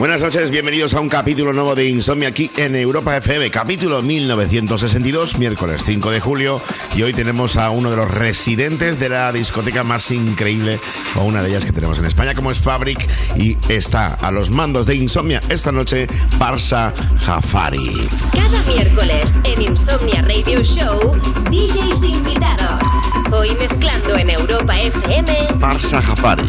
Buenas noches, bienvenidos a un capítulo nuevo de Insomnia aquí en Europa FM, capítulo 1962, miércoles 5 de julio, y hoy tenemos a uno de los residentes de la discoteca más increíble, o una de ellas que tenemos en España, como es Fabric, y está a los mandos de Insomnia esta noche, Parsa Jafari. Cada miércoles en Insomnia Radio Show, DJs invitados. Hoy mezclando en Europa FM, Parsa Jafari.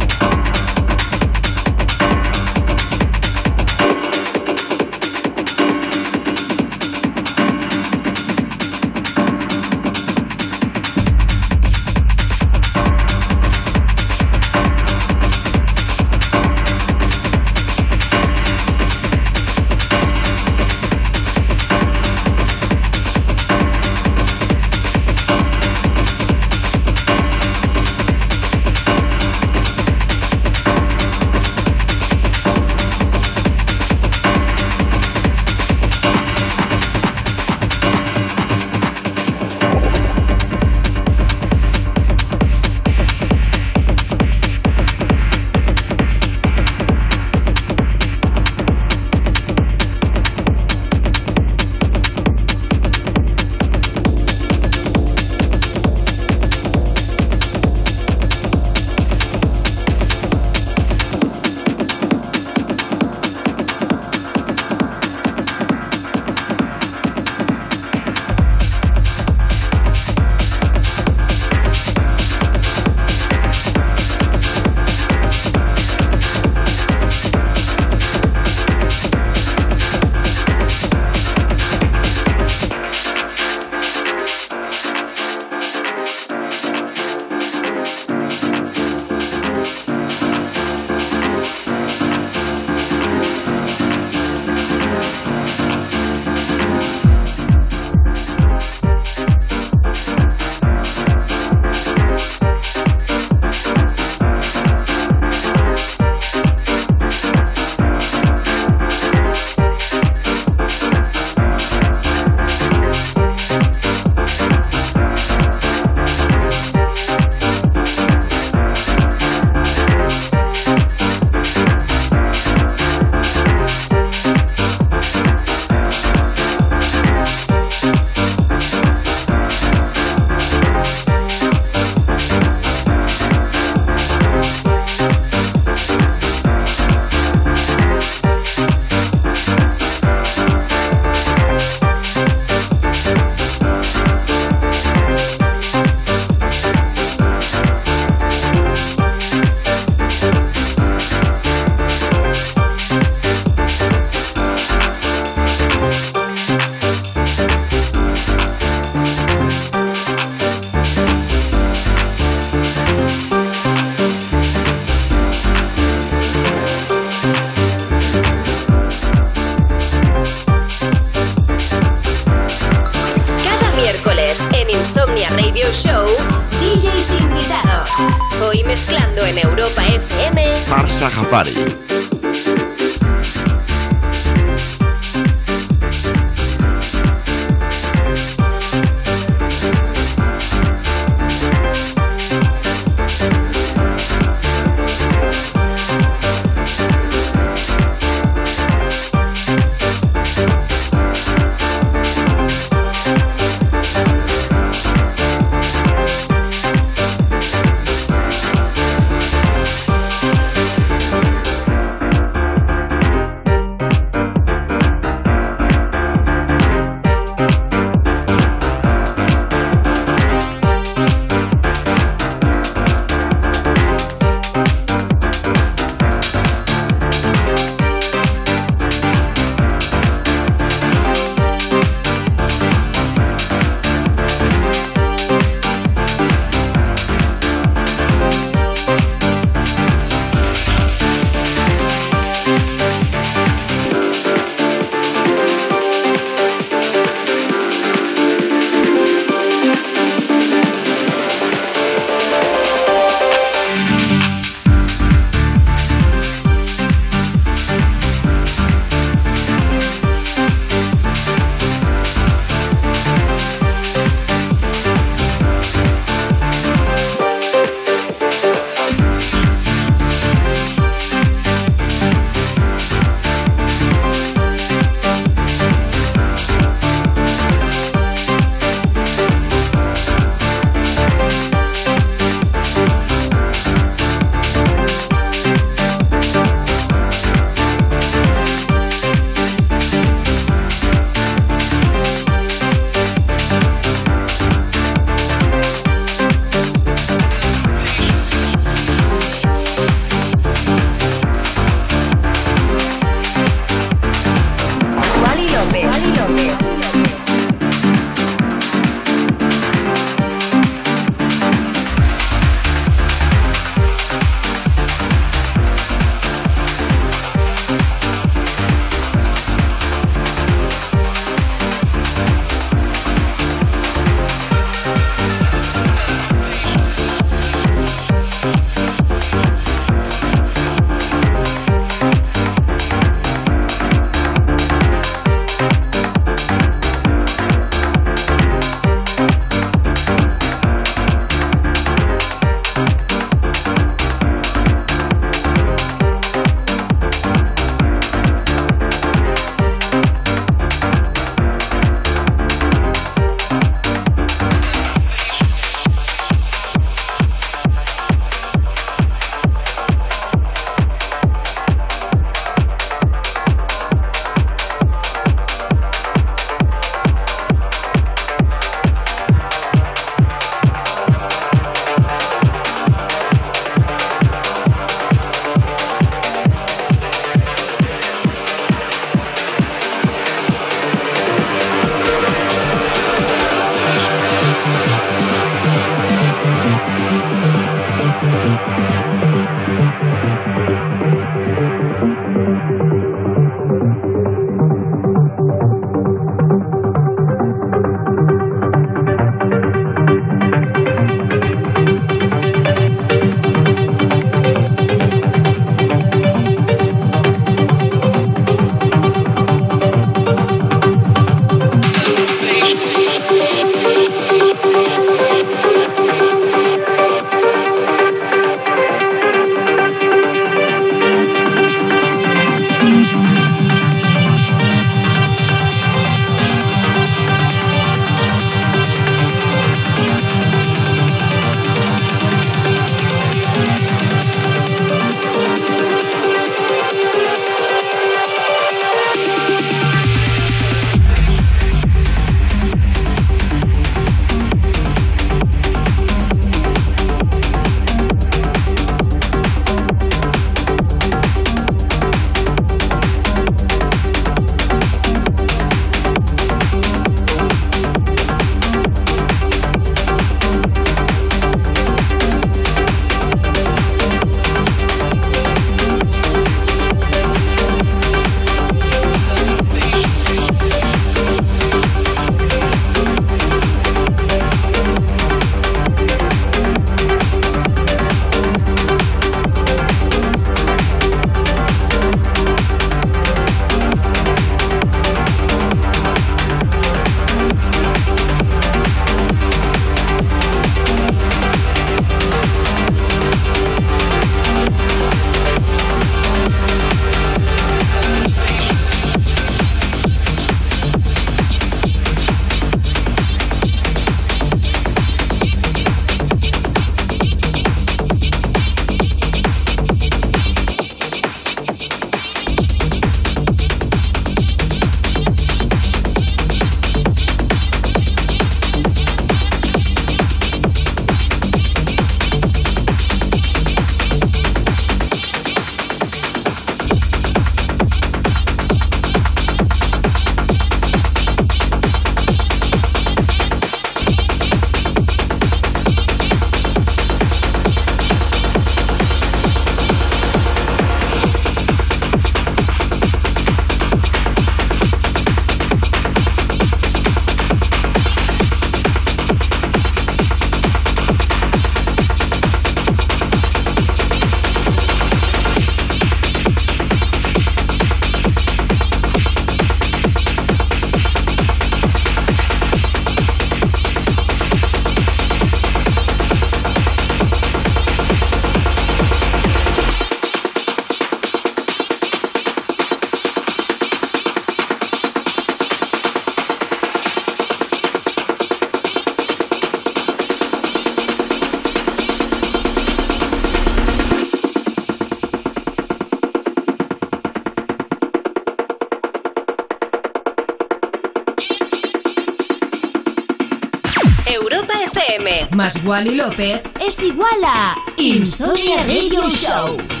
FM más Wally López es igual a Insomnia Radio Show.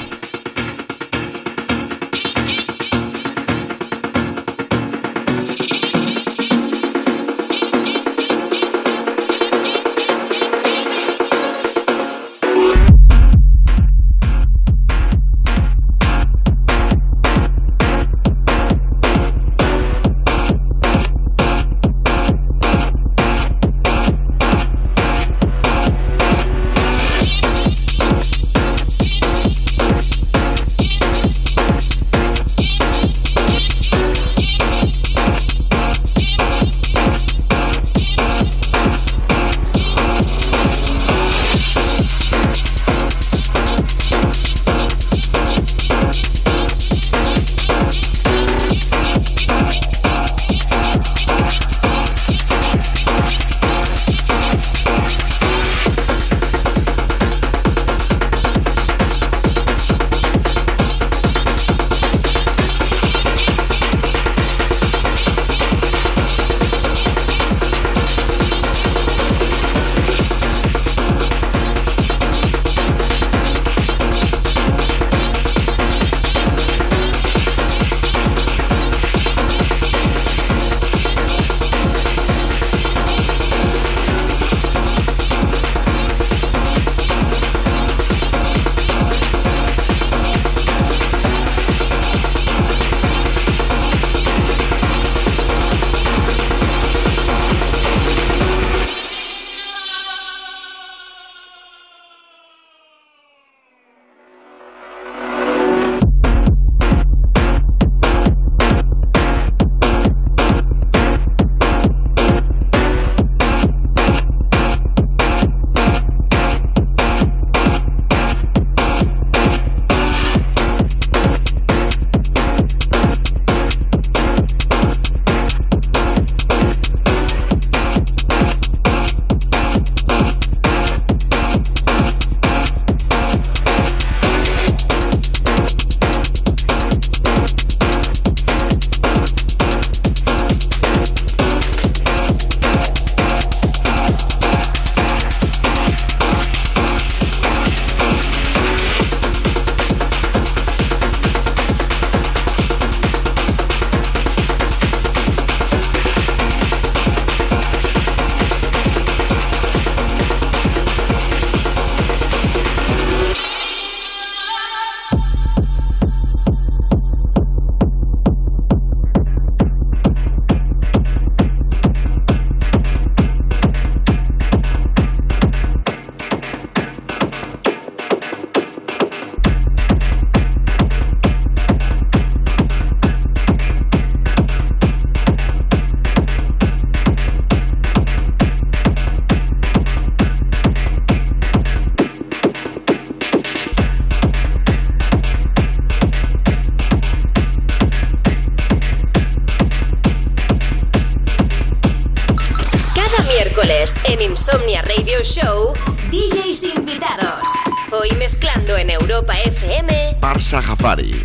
Show, DJs invitados. Hoy mezclando en Europa FM. Parsa Jafari.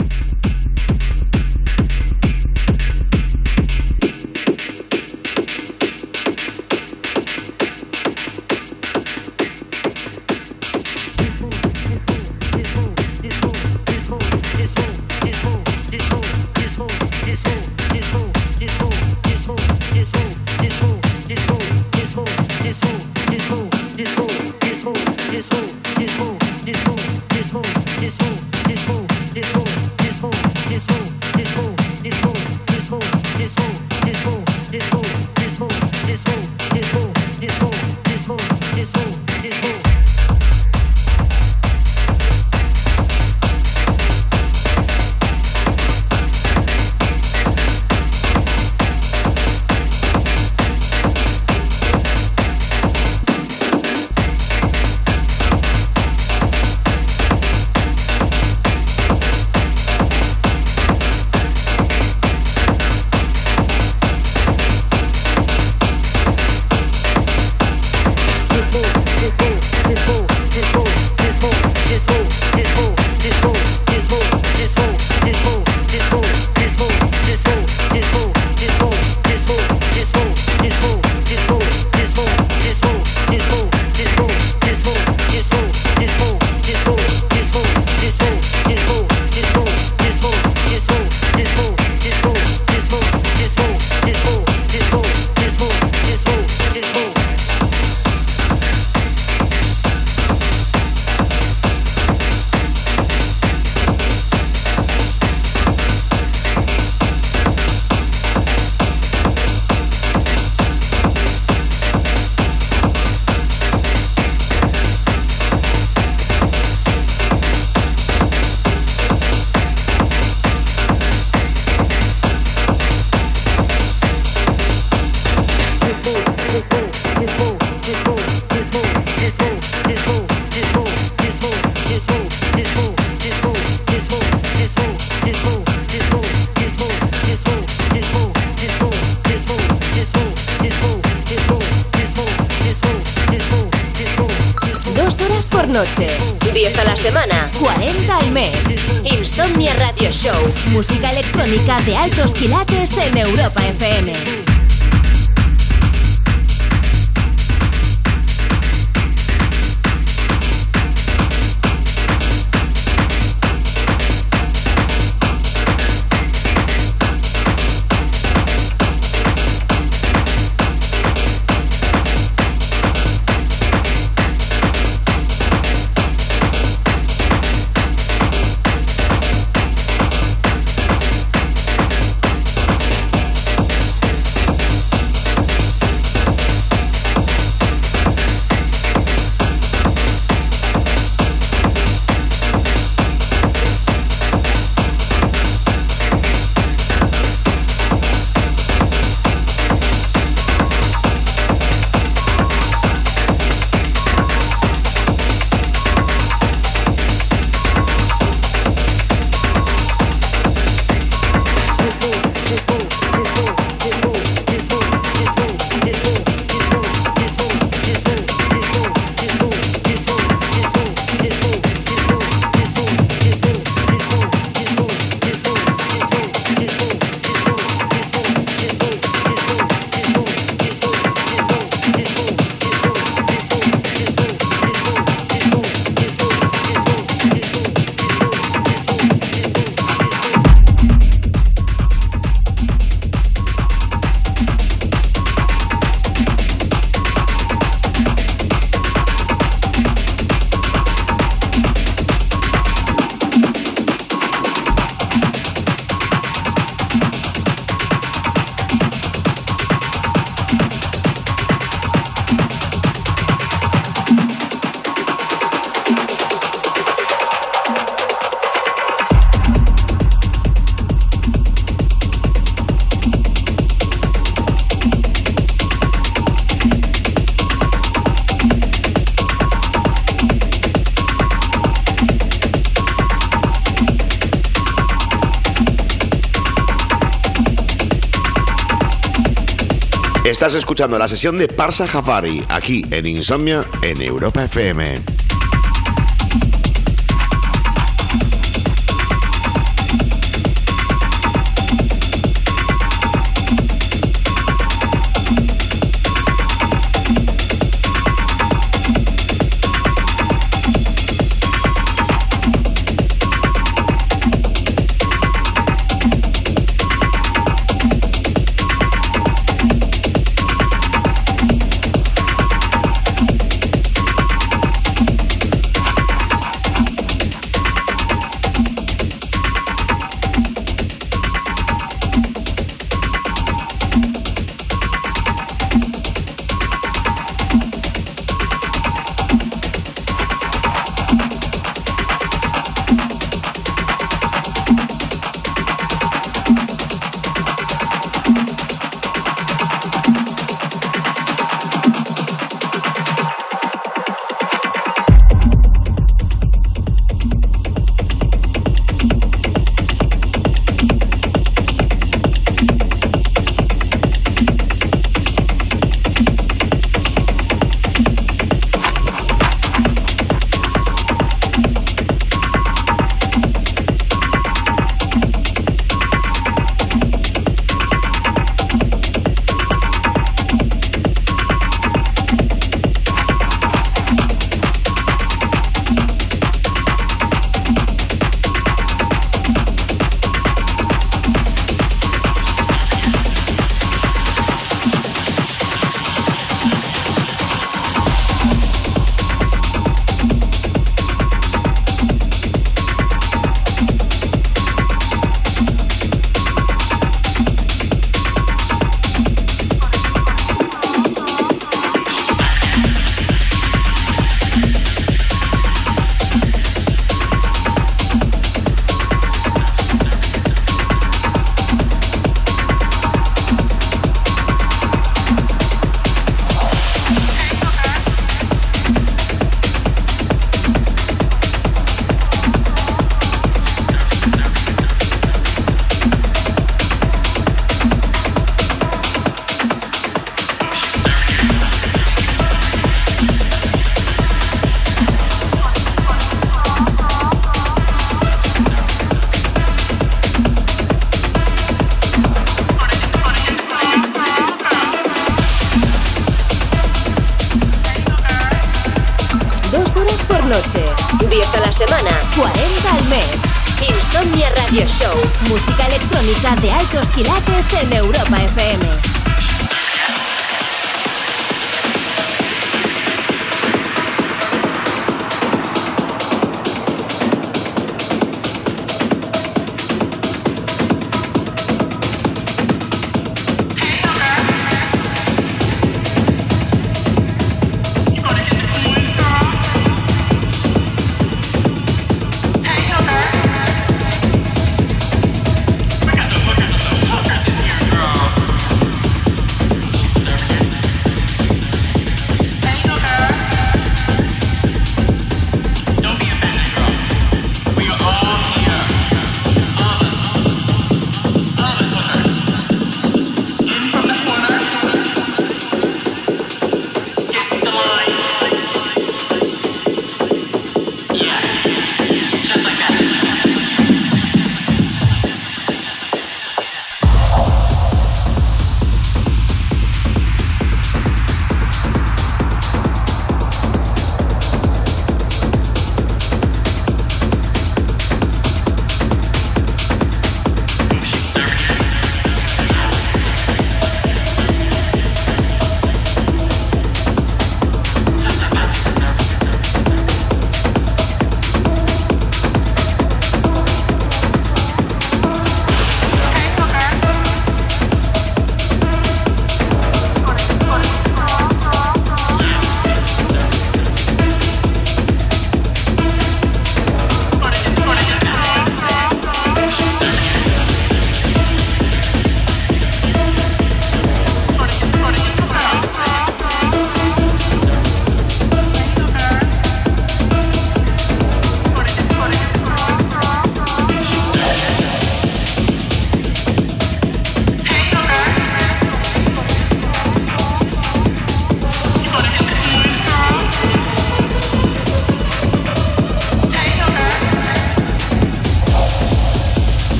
Escuchando la sesión de Parsa Jafari aquí en Insomnia en Europa FM.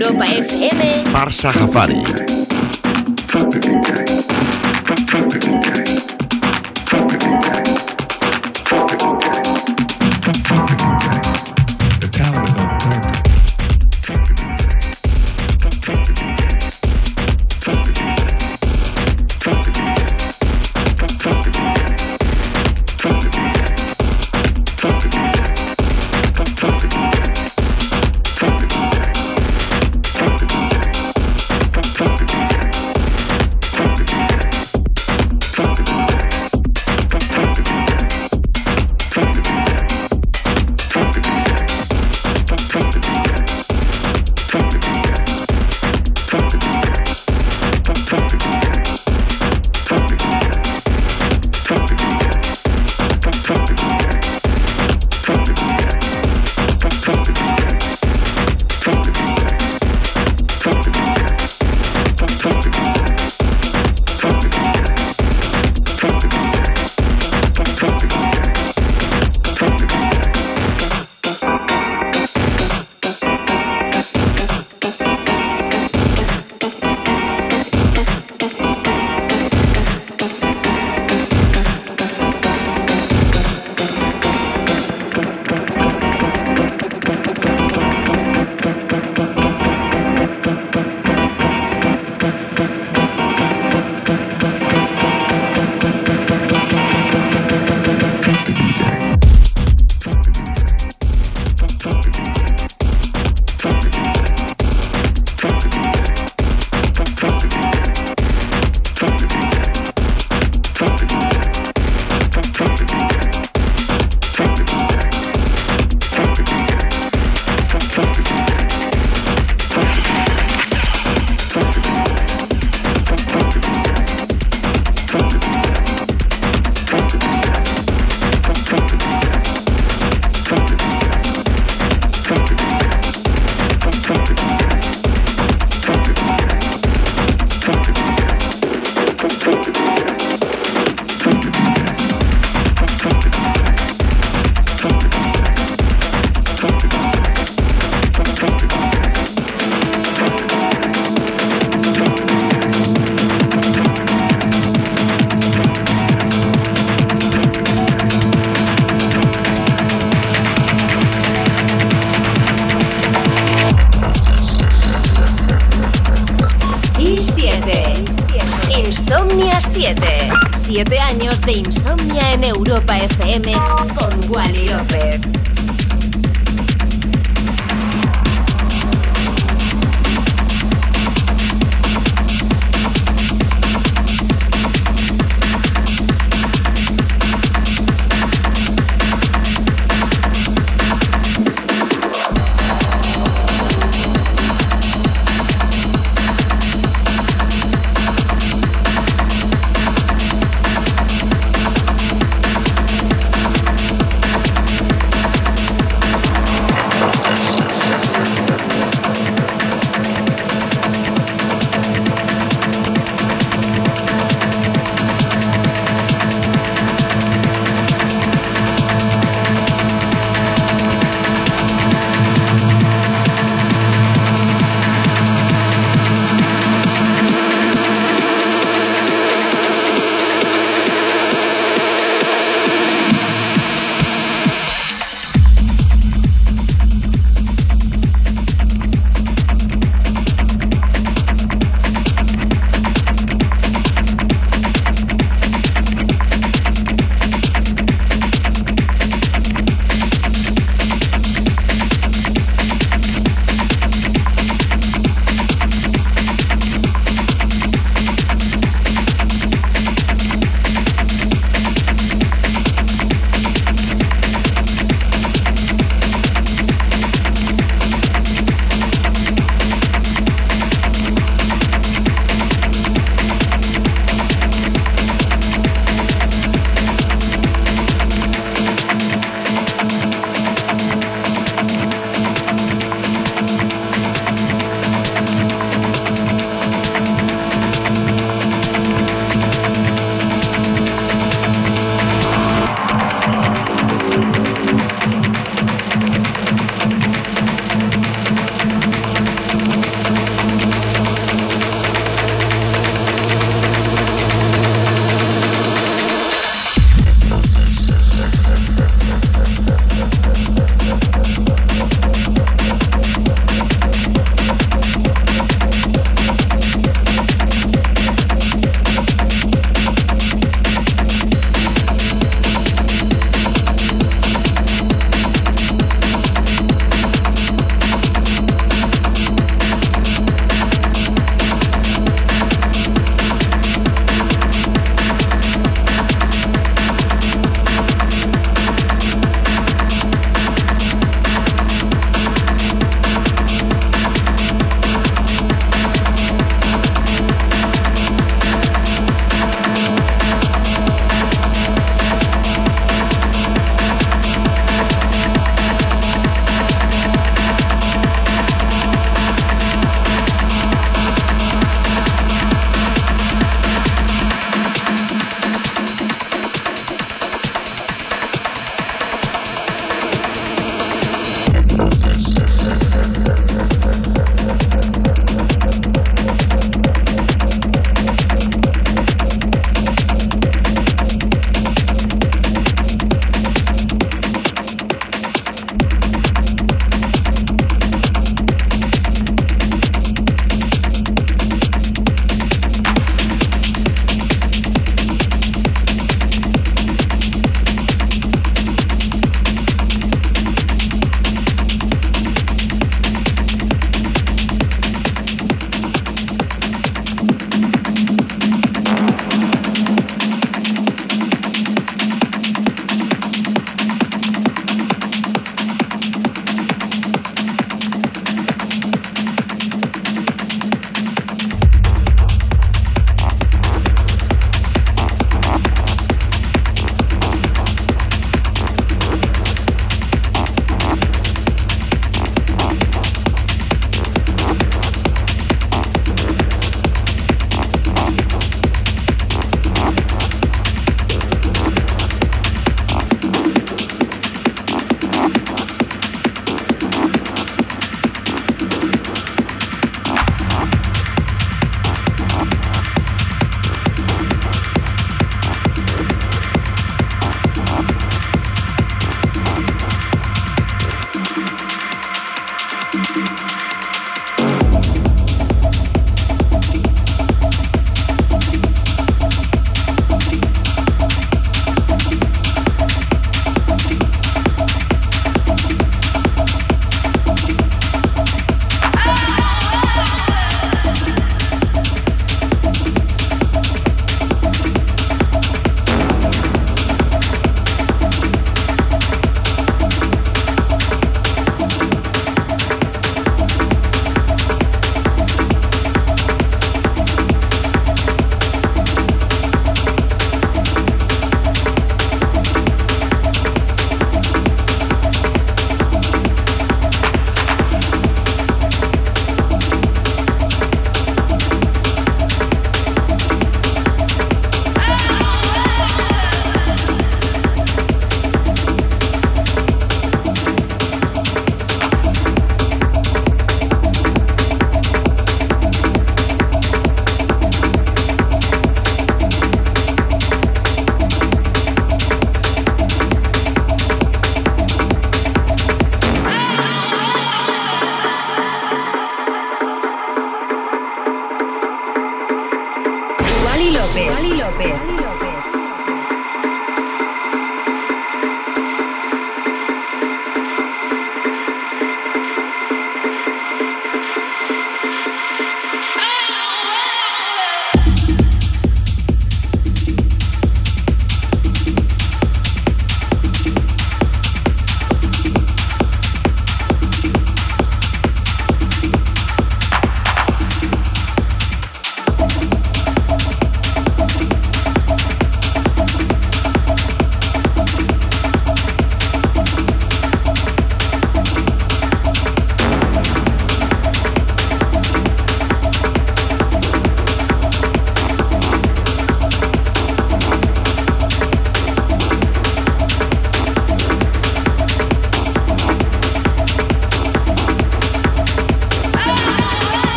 Europa FM. Farsa Jafari.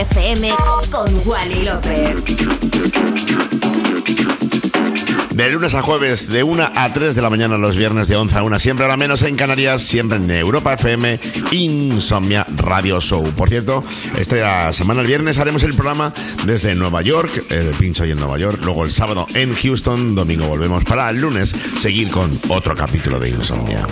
FM con Wally López. De lunes a jueves, de 1 a 3 de la mañana, los viernes de 11 a 1, siempre ahora menos en Canarias, siempre en Europa FM, Insomnia Radio Show. Por cierto, esta semana, el viernes, haremos el programa desde Nueva York, el pincho hoy en Nueva York, luego el sábado en Houston, domingo volvemos para el lunes seguir con otro capítulo de Insomnia.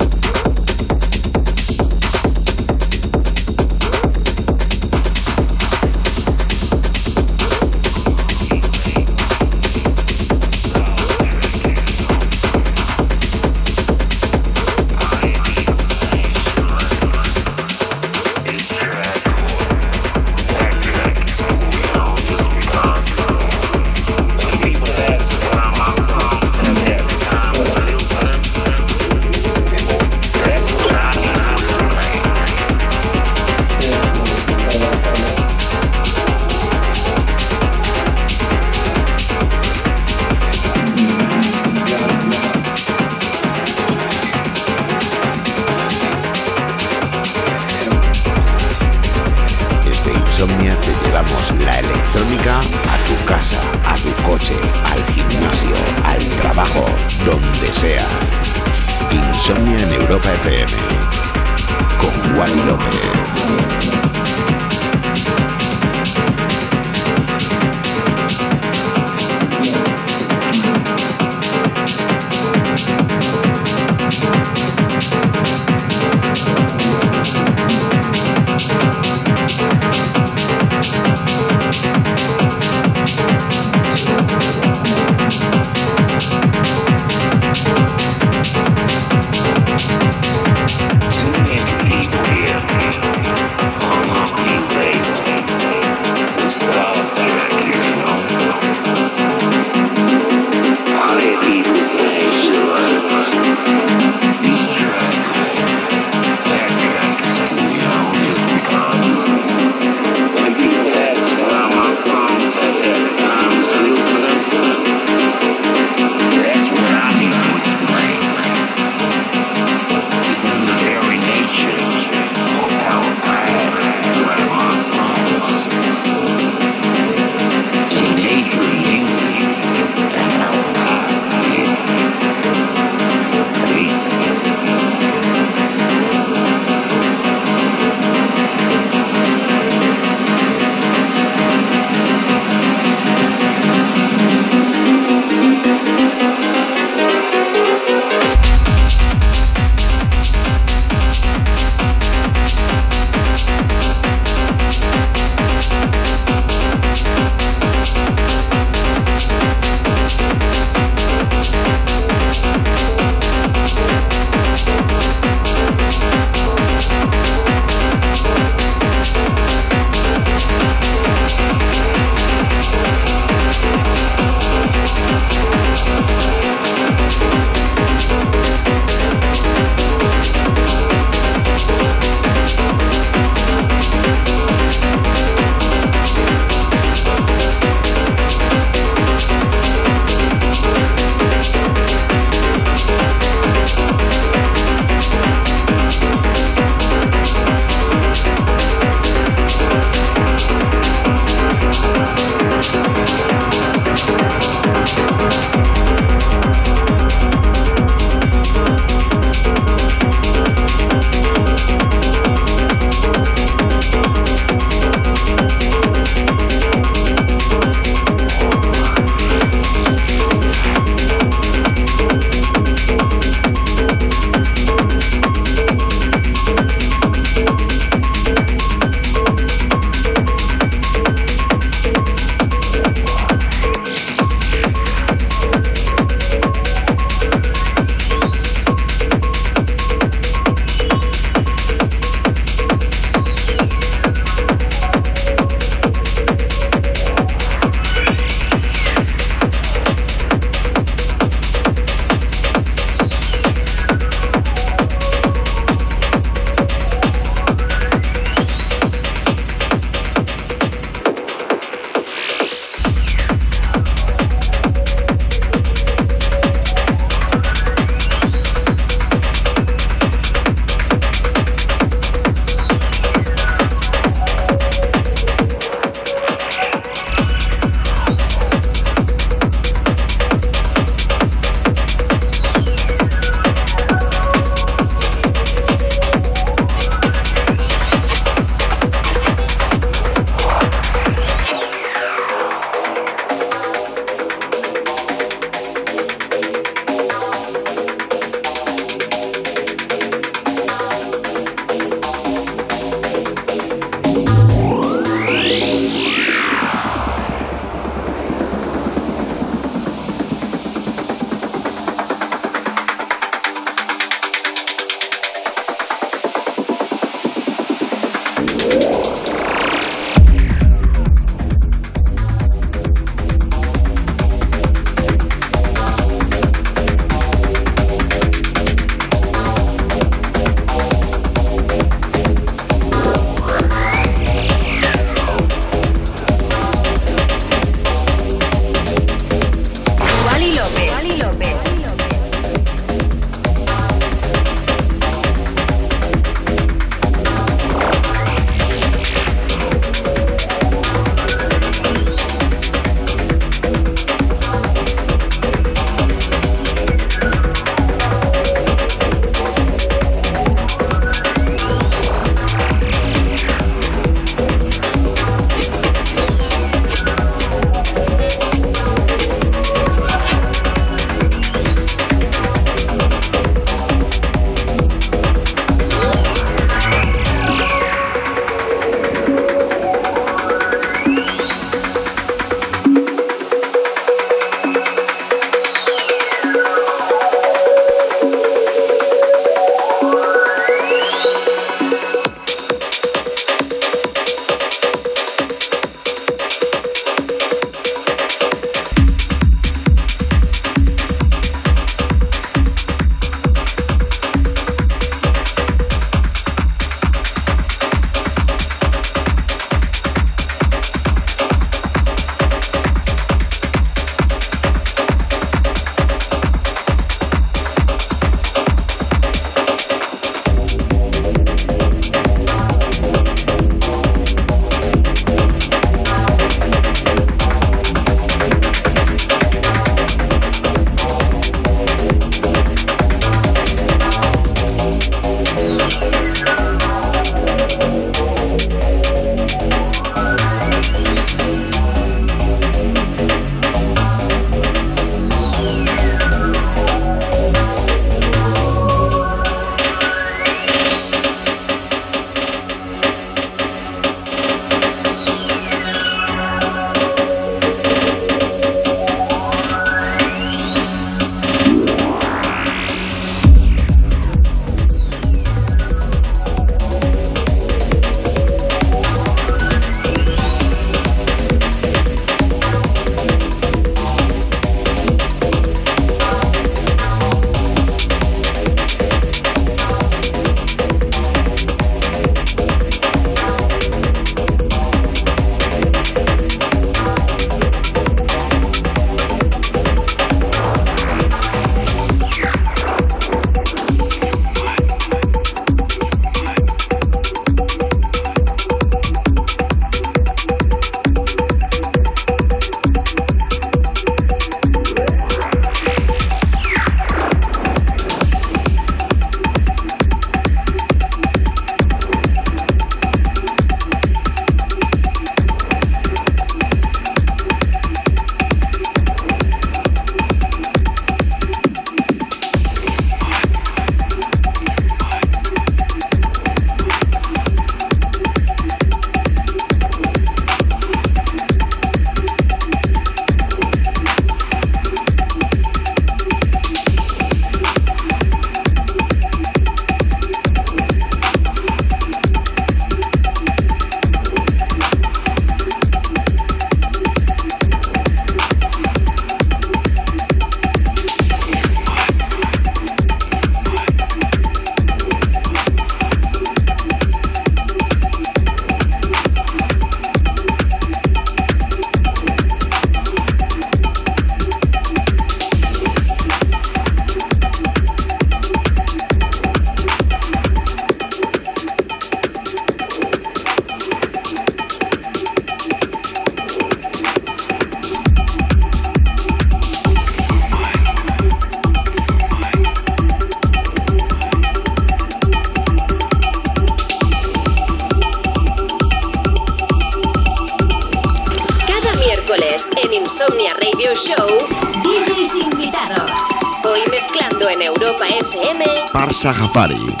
Parsa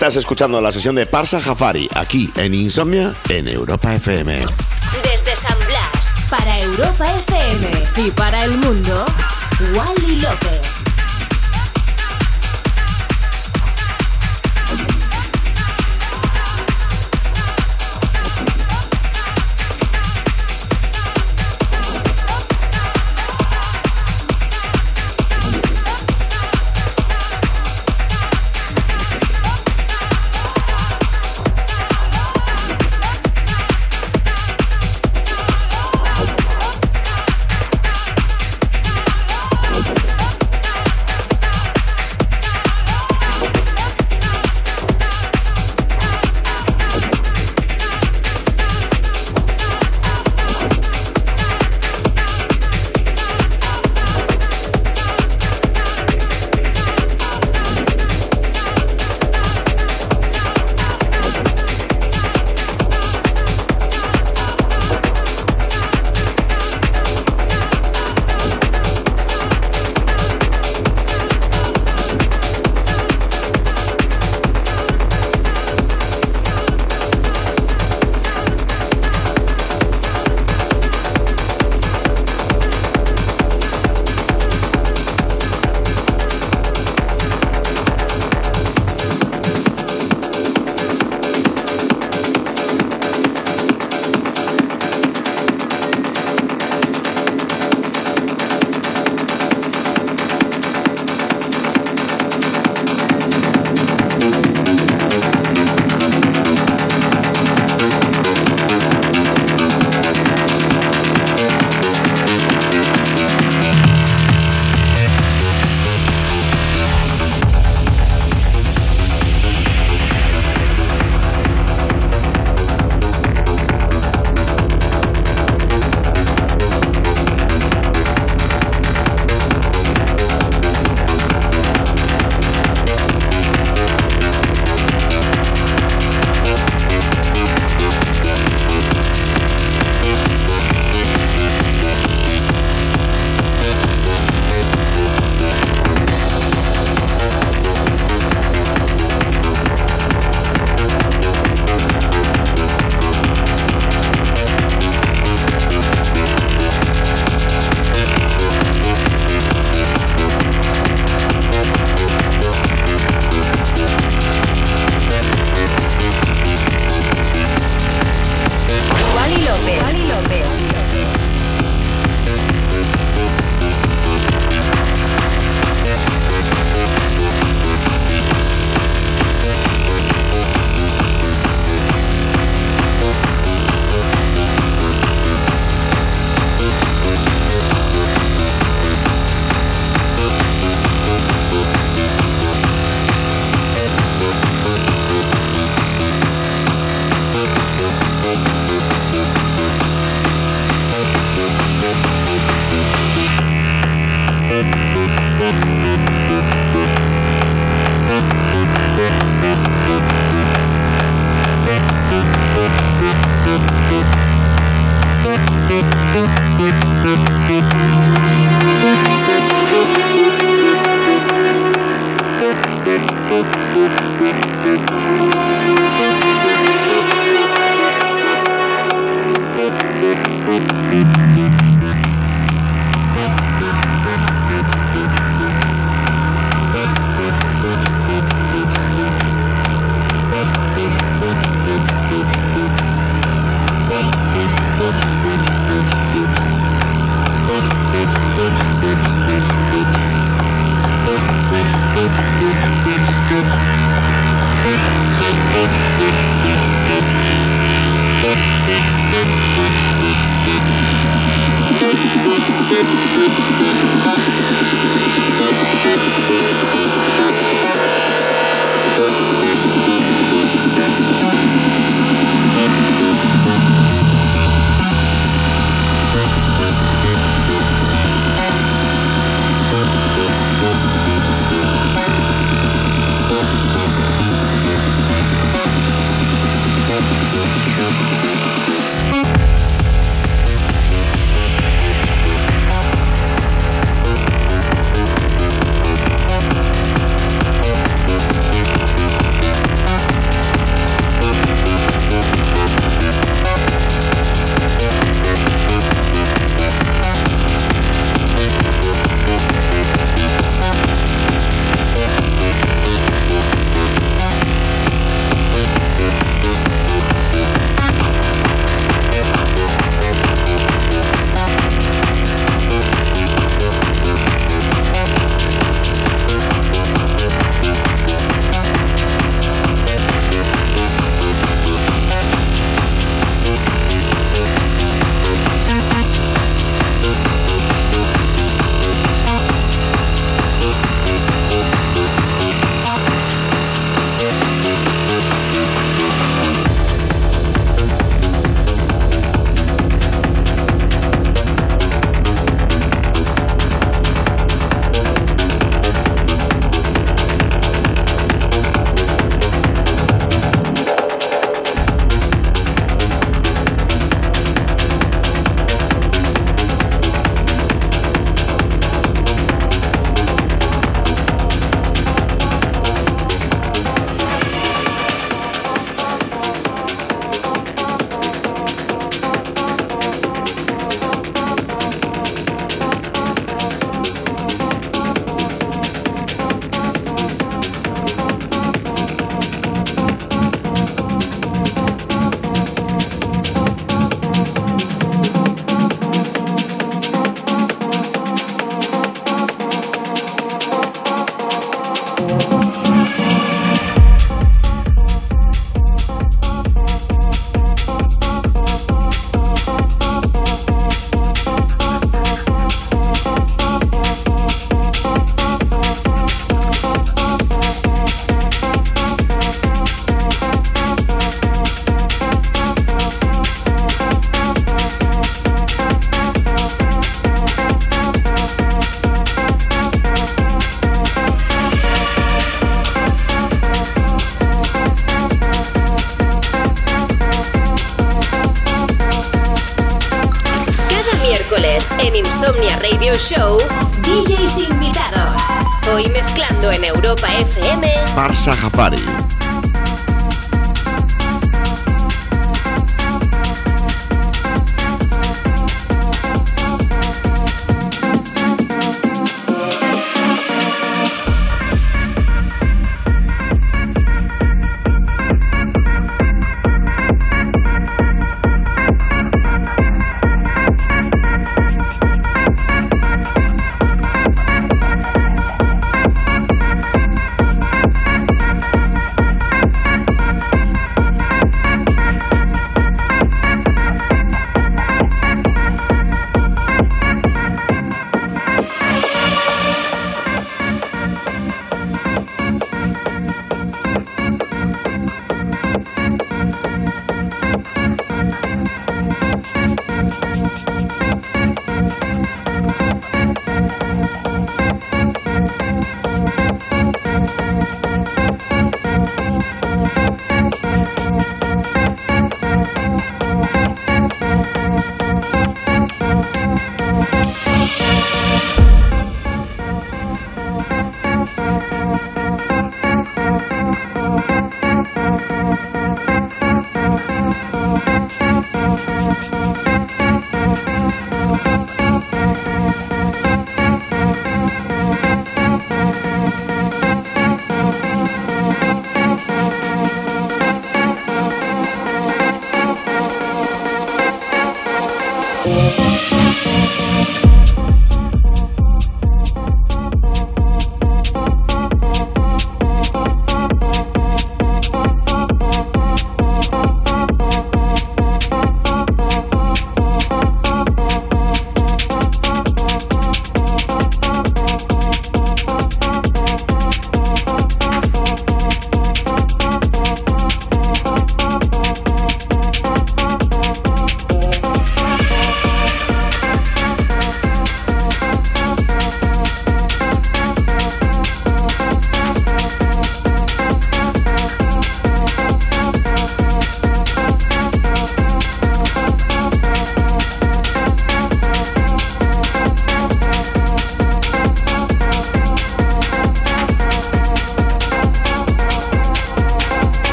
Estás escuchando la sesión de Parsa Jafari aquí en Insomnia en Europa FM. Desde San Blas, para Europa FM y para el mundo, Wally López.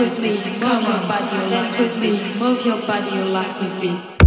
with me, move your body, dance with me, move your body, your legs with me.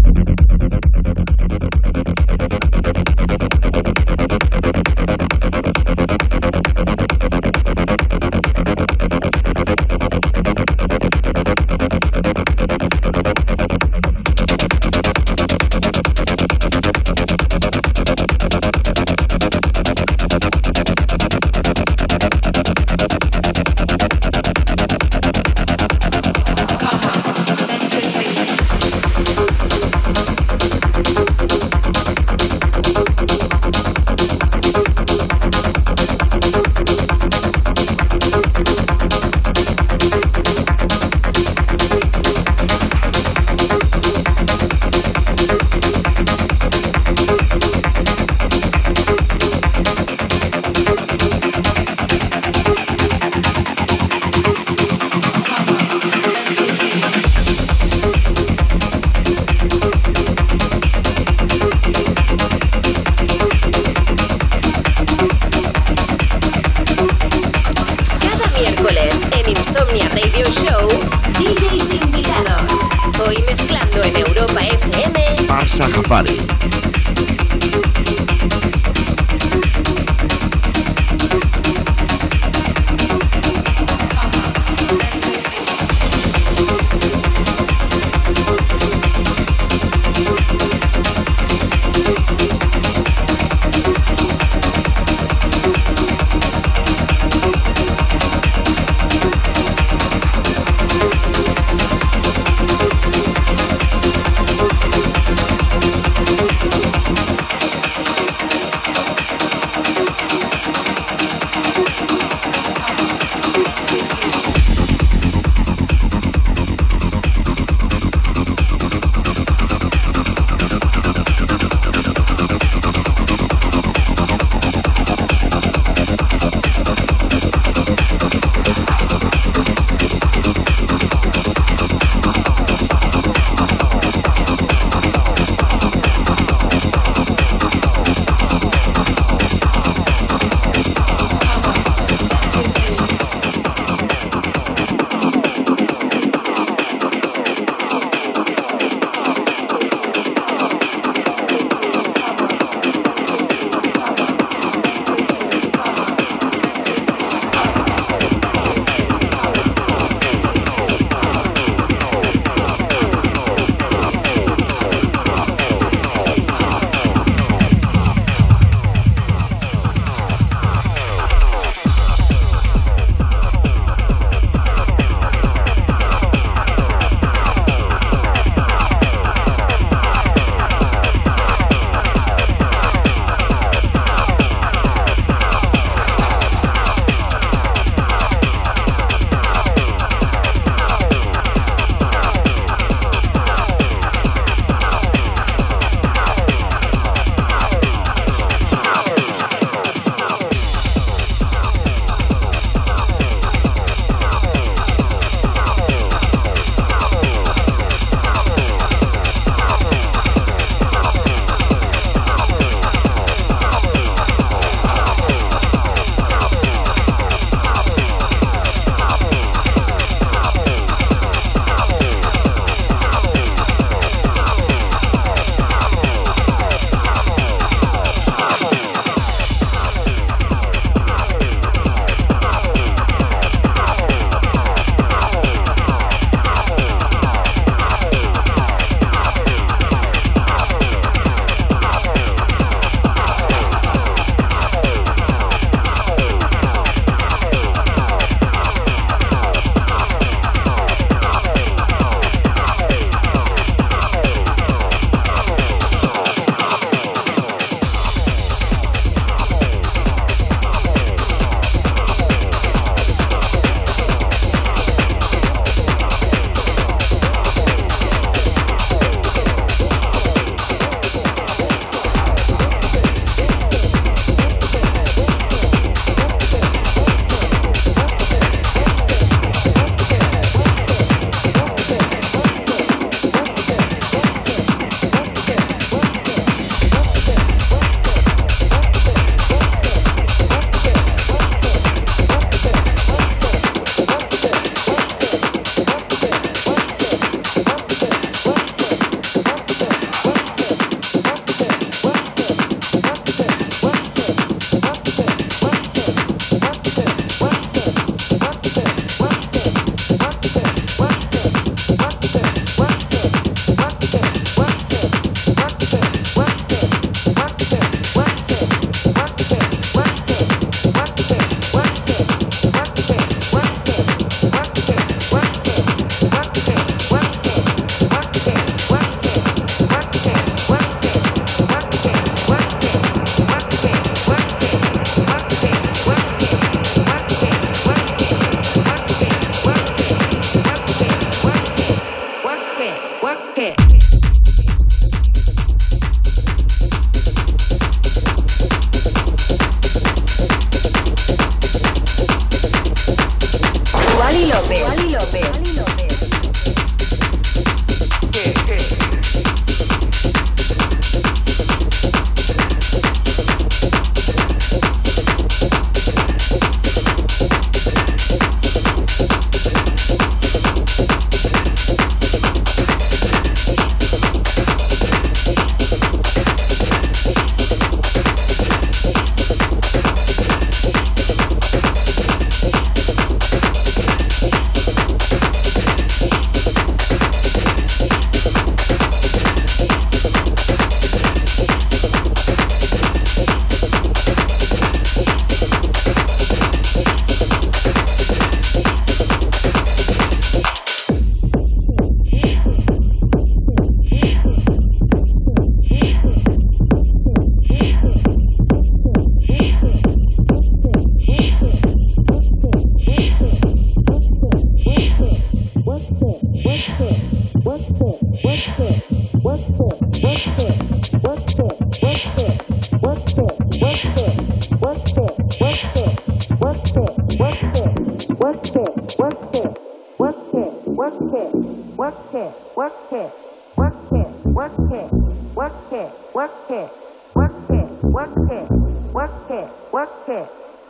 く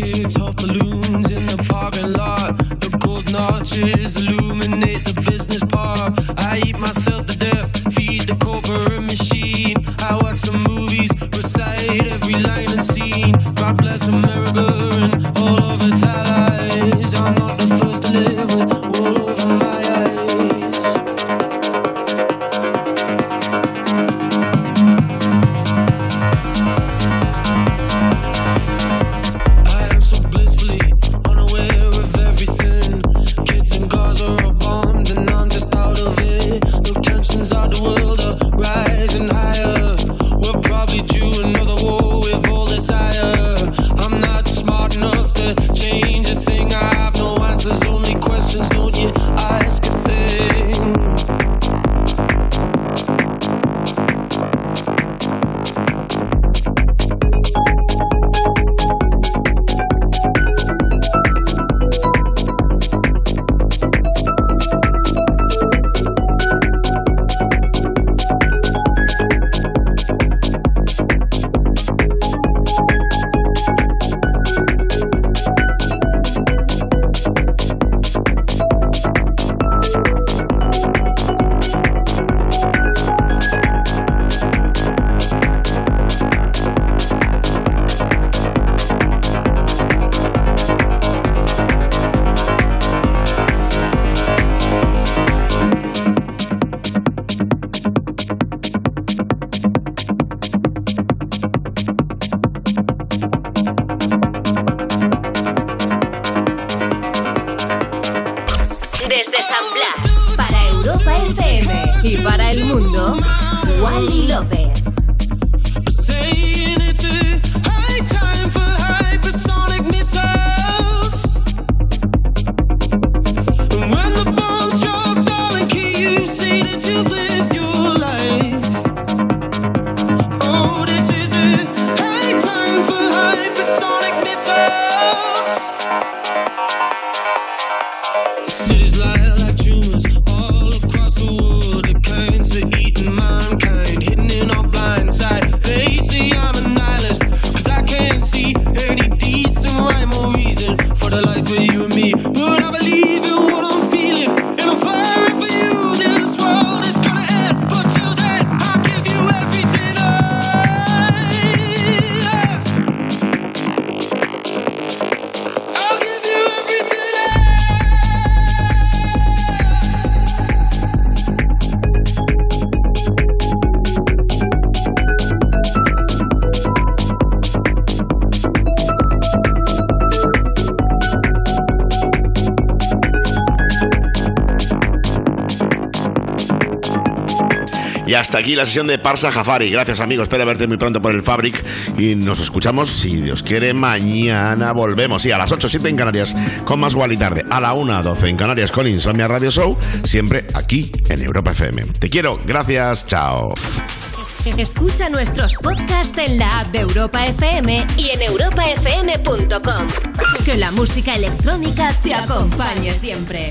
kids off balloons in the parking lot. The gold notches illuminate the business park. I eat myself to death, feed the corporate machine. I watch some movies, recite every line and scene. God bless America. De Parsa Jafari. Gracias, amigos. Espero verte muy pronto por el Fabric. Y nos escuchamos, si Dios quiere, mañana volvemos. Sí, a las 8, 7 en Canarias, con más y tarde. A la 1, 12 en Canarias, con Insomnia Radio Show. Siempre aquí en Europa FM. Te quiero. Gracias. Chao. Escucha nuestros podcasts en la app de Europa FM y en europafm.com. Que la música electrónica te acompañe siempre.